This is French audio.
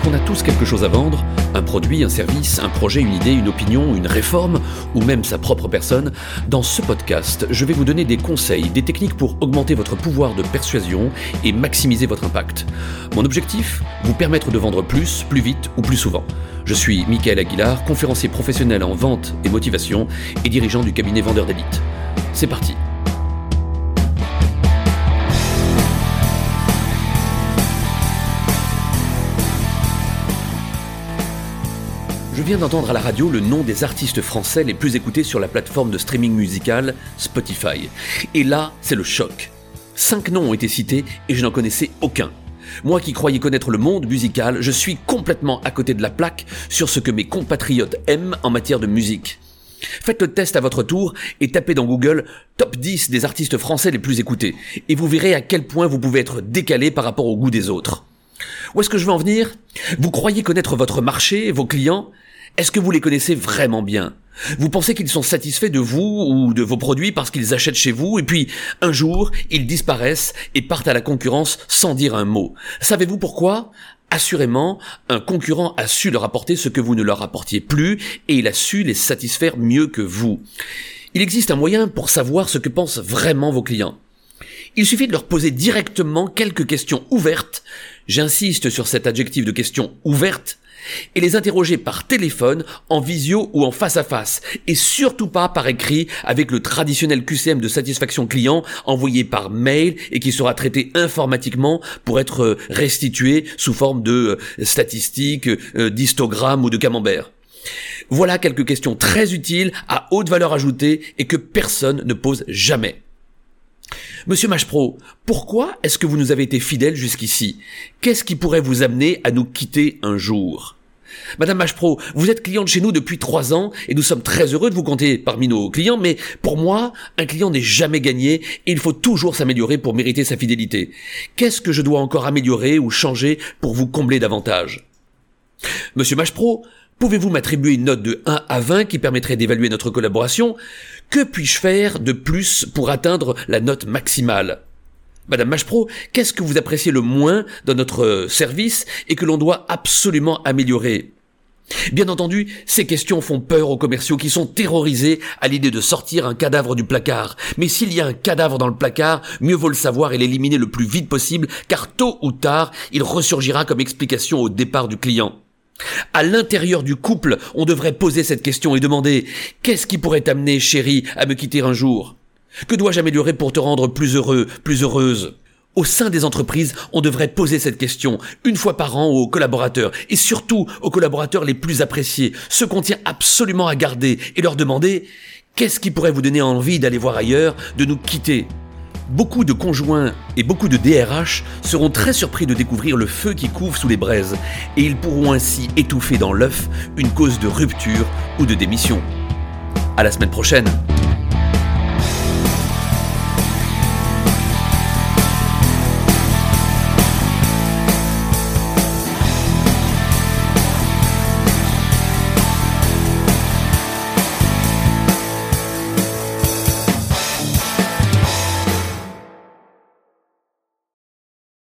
qu'on a tous quelque chose à vendre, un produit, un service, un projet, une idée, une opinion, une réforme, ou même sa propre personne, dans ce podcast, je vais vous donner des conseils, des techniques pour augmenter votre pouvoir de persuasion et maximiser votre impact. Mon objectif Vous permettre de vendre plus, plus vite ou plus souvent. Je suis Michael Aguilar, conférencier professionnel en vente et motivation et dirigeant du cabinet Vendeur d'élite. C'est parti Je viens d'entendre à la radio le nom des artistes français les plus écoutés sur la plateforme de streaming musical Spotify. Et là, c'est le choc. Cinq noms ont été cités et je n'en connaissais aucun. Moi qui croyais connaître le monde musical, je suis complètement à côté de la plaque sur ce que mes compatriotes aiment en matière de musique. Faites le test à votre tour et tapez dans Google top 10 des artistes français les plus écoutés et vous verrez à quel point vous pouvez être décalé par rapport au goût des autres. Où est-ce que je veux en venir? Vous croyez connaître votre marché, vos clients? Est-ce que vous les connaissez vraiment bien? Vous pensez qu'ils sont satisfaits de vous ou de vos produits parce qu'ils achètent chez vous et puis un jour ils disparaissent et partent à la concurrence sans dire un mot? Savez-vous pourquoi? Assurément, un concurrent a su leur apporter ce que vous ne leur apportiez plus et il a su les satisfaire mieux que vous. Il existe un moyen pour savoir ce que pensent vraiment vos clients. Il suffit de leur poser directement quelques questions ouvertes, j'insiste sur cet adjectif de question ouverte, et les interroger par téléphone, en visio ou en face à face, et surtout pas par écrit avec le traditionnel QCM de satisfaction client envoyé par mail et qui sera traité informatiquement pour être euh, restitué sous forme de euh, statistiques, euh, d'histogrammes ou de camembert. Voilà quelques questions très utiles, à haute valeur ajoutée et que personne ne pose jamais. Monsieur Mashpro, pourquoi est-ce que vous nous avez été fidèle jusqu'ici? Qu'est-ce qui pourrait vous amener à nous quitter un jour? Madame Mashpro, vous êtes cliente chez nous depuis trois ans et nous sommes très heureux de vous compter parmi nos clients, mais pour moi, un client n'est jamais gagné et il faut toujours s'améliorer pour mériter sa fidélité. Qu'est-ce que je dois encore améliorer ou changer pour vous combler davantage? Monsieur Mashpro, pouvez-vous m'attribuer une note de 1 à 20 qui permettrait d'évaluer notre collaboration? Que puis-je faire de plus pour atteindre la note maximale? Madame Machpro, qu'est-ce que vous appréciez le moins dans notre euh, service et que l'on doit absolument améliorer? Bien entendu, ces questions font peur aux commerciaux qui sont terrorisés à l'idée de sortir un cadavre du placard. Mais s'il y a un cadavre dans le placard, mieux vaut le savoir et l'éliminer le plus vite possible, car tôt ou tard, il ressurgira comme explication au départ du client. À l'intérieur du couple, on devrait poser cette question et demander Qu'est-ce qui pourrait t'amener, chérie, à me quitter un jour? Que dois-je améliorer pour te rendre plus heureux, plus heureuse? Au sein des entreprises, on devrait poser cette question une fois par an aux collaborateurs et surtout aux collaborateurs les plus appréciés, ceux qu'on tient absolument à garder et leur demander qu'est-ce qui pourrait vous donner envie d'aller voir ailleurs, de nous quitter? Beaucoup de conjoints et beaucoup de DRH seront très surpris de découvrir le feu qui couvre sous les braises et ils pourront ainsi étouffer dans l'œuf une cause de rupture ou de démission. À la semaine prochaine.